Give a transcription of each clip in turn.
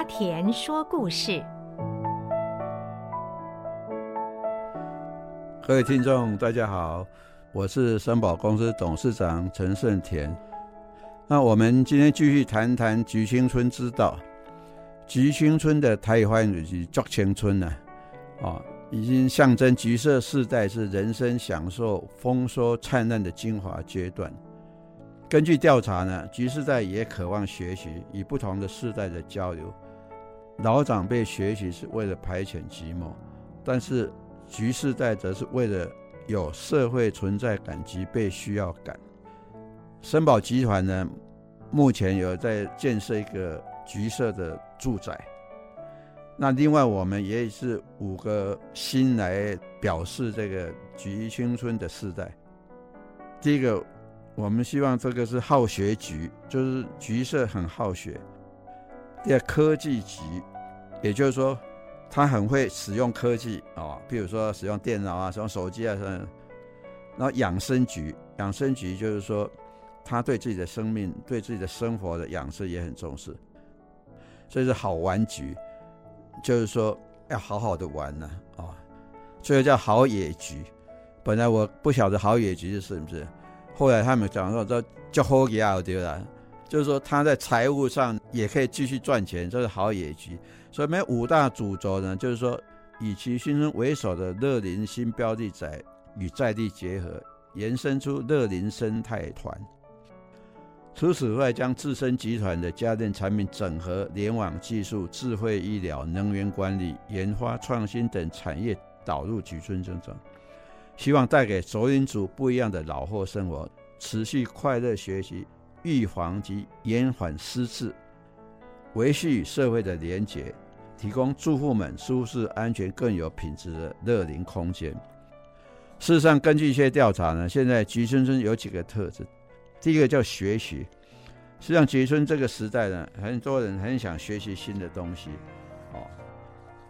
阿沺说故事。各位听众，大家好，我是森宝公司董事长陈胜田。那我们今天继续谈谈菊青春之道。菊青春的台语翻译就是“竹青春”呢，啊，已经象征橘色世代是人生享受丰收灿烂的精华阶段。根据调查呢，橘世代也渴望学习，与不同的世代的交流。老长辈学习是为了排遣寂寞，但是橘世代则是为了有社会存在感及被需要感。森宝集团呢，目前有在建设一个橘色的住宅。那另外，我们也是五个心来表示这个橘青春的世代。第一个。我们希望这个是好学橘，就是橘色很好学。第二，科技局，也就是说，他很会使用科技啊，比如说使用电脑啊，使用手机啊，然后养生局，养生局就是说，他对自己的生命、对自己的生活的养生也很重视。所以是好玩局，就是说要好好的玩呢啊。所以叫好野局。本来我不晓得好野局是什么是。后来他们讲说，这就好野对了，就是说他在财务上也可以继续赚钱，这是好野橘。所以，我们五大主轴呢，就是说以其新生为首的乐林新标的宅与在地结合，延伸出乐林生态团。除此外，将自身集团的家电产品整合联网技术、智慧医疗、能源管理、研发创新等产业导入橘春增长。希望带给熟龄族不一样的老后生活，持续快乐学习，预防及延缓失智，维系与社会的连结，提供住户们舒适、安全、更有品质的乐龄空间。事实上，根据一些调查呢，现在橘青春有几个特质。第一个叫学习，实际上橘春这个时代呢，很多人很想学习新的东西。哦，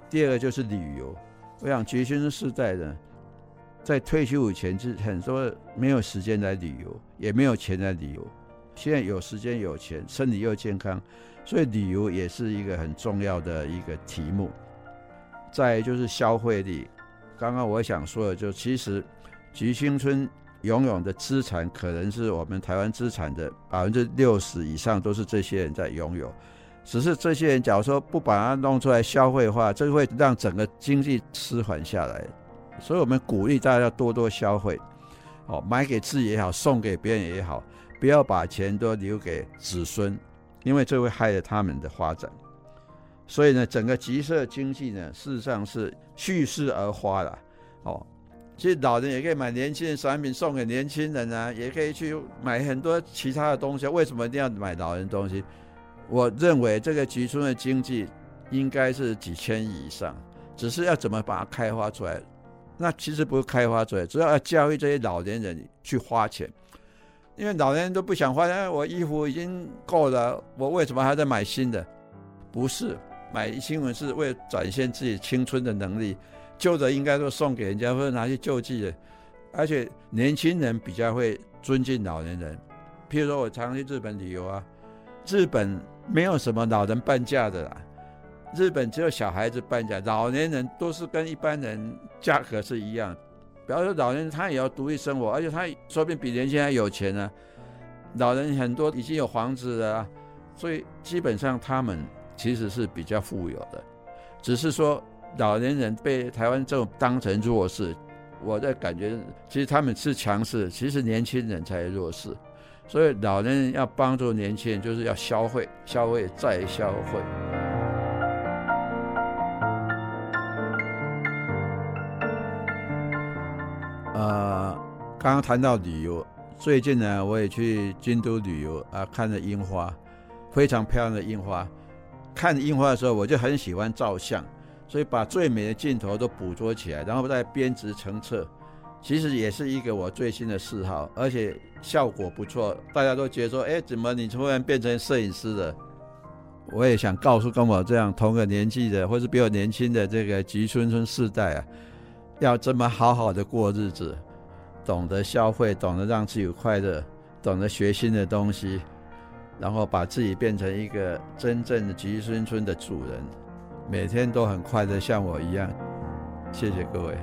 第二个就是旅游，我想橘青春时代呢。在退休以前，是很多没有时间来旅游，也没有钱来旅游。现在有时间有钱，身体又健康，所以旅游也是一个很重要的一个题目。再就是消费力，刚刚我想说的，就其实橘青春拥有的资产，可能是我们台湾资产的百分之六十以上都是这些人在拥有。只是这些人假如说不把它弄出来消费化，这会让整个经济迟缓下来。所以我们鼓励大家要多多消费，哦，买给自己也好，送给别人也好，不要把钱都留给子孙，因为这会害了他们的发展。所以呢，整个集社经济呢，事实上是蓄势而发了。哦，其实老人也可以买年轻的产品送给年轻人啊，也可以去买很多其他的东西。为什么一定要买老人东西？我认为这个集村的经济应该是几千亿以上，只是要怎么把它开发出来。那其实不是开发出来，主要要教育这些老年人去花钱，因为老年人都不想换，哎。我衣服已经够了，我为什么还在买新的？不是买新闻是为了展现自己青春的能力，旧的应该都送给人家或者拿去救济的。而且年轻人比较会尊敬老年人，譬如说我常去日本旅游啊，日本没有什么老人半价的啦。日本只有小孩子半价，老年人都是跟一般人价格是一样。比方说，老年人他也要独立生活，而且他说不定比年轻人还有钱呢。老人很多已经有房子了，所以基本上他们其实是比较富有的。只是说老年人被台湾政府当成弱势，我的感觉其实他们是强势，其实年轻人才弱势。所以老年人要帮助年轻人，就是要消费，消费再消费。刚刚谈到旅游，最近呢，我也去京都旅游啊，看了樱花，非常漂亮的樱花。看樱花的时候，我就很喜欢照相，所以把最美的镜头都捕捉起来，然后再编织成册。其实也是一个我最新的嗜好，而且效果不错，大家都觉得说，哎，怎么你突然变成摄影师了？我也想告诉跟我这样同个年纪的，或是比我年轻的这个吉村村世代啊。要这么好好的过日子，懂得消费，懂得让自己快乐，懂得学新的东西，然后把自己变成一个真正的吉生村的主人，每天都很快乐，像我一样。谢谢各位。